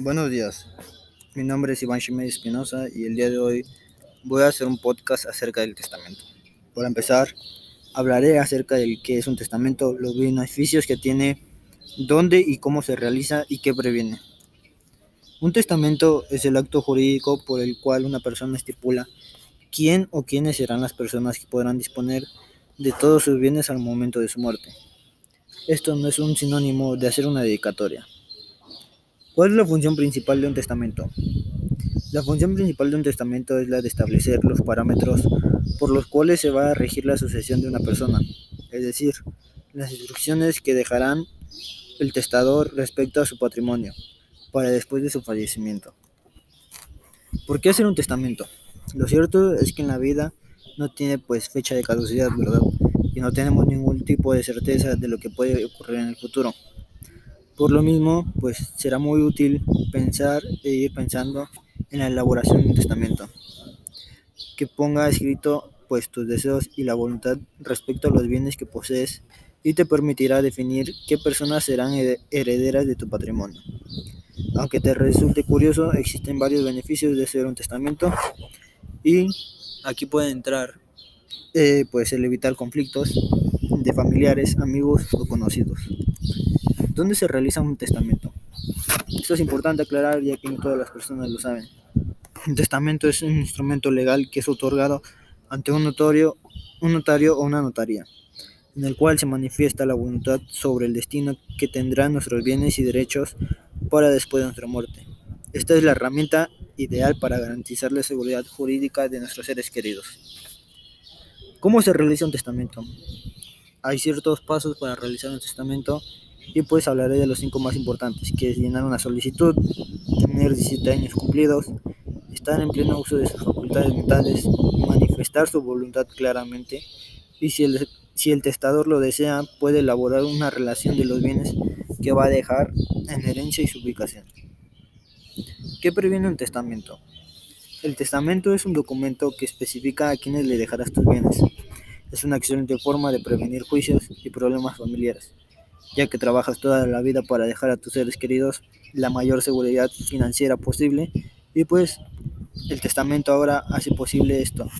Buenos días, mi nombre es Iván Shimei Espinosa y el día de hoy voy a hacer un podcast acerca del testamento. Para empezar, hablaré acerca de qué es un testamento, los beneficios que tiene, dónde y cómo se realiza y qué previene. Un testamento es el acto jurídico por el cual una persona estipula quién o quiénes serán las personas que podrán disponer de todos sus bienes al momento de su muerte. Esto no es un sinónimo de hacer una dedicatoria. ¿Cuál es la función principal de un testamento? La función principal de un testamento es la de establecer los parámetros por los cuales se va a regir la sucesión de una persona, es decir, las instrucciones que dejarán el testador respecto a su patrimonio para después de su fallecimiento. ¿Por qué hacer un testamento? Lo cierto es que en la vida no tiene pues fecha de caducidad, ¿verdad? Y no tenemos ningún tipo de certeza de lo que puede ocurrir en el futuro. Por lo mismo, pues será muy útil pensar e ir pensando en la elaboración de un testamento que ponga escrito pues tus deseos y la voluntad respecto a los bienes que posees y te permitirá definir qué personas serán herederas de tu patrimonio. Aunque te resulte curioso, existen varios beneficios de hacer un testamento y aquí puede entrar eh, pues el evitar conflictos de familiares, amigos o conocidos. ¿Dónde se realiza un testamento? Esto es importante aclarar ya que no todas las personas lo saben. Un testamento es un instrumento legal que es otorgado ante un notario, un notario o una notaría, en el cual se manifiesta la voluntad sobre el destino que tendrán nuestros bienes y derechos para después de nuestra muerte. Esta es la herramienta ideal para garantizar la seguridad jurídica de nuestros seres queridos. ¿Cómo se realiza un testamento? Hay ciertos pasos para realizar un testamento y pues hablaré de los cinco más importantes, que es llenar una solicitud, tener 17 años cumplidos, estar en pleno uso de sus facultades mentales, manifestar su voluntad claramente y si el, si el testador lo desea puede elaborar una relación de los bienes que va a dejar en herencia y su ubicación. ¿Qué previene un testamento? El testamento es un documento que especifica a quienes le dejarás tus bienes. Es una excelente forma de prevenir juicios y problemas familiares ya que trabajas toda la vida para dejar a tus seres queridos la mayor seguridad financiera posible. Y pues el testamento ahora hace posible esto,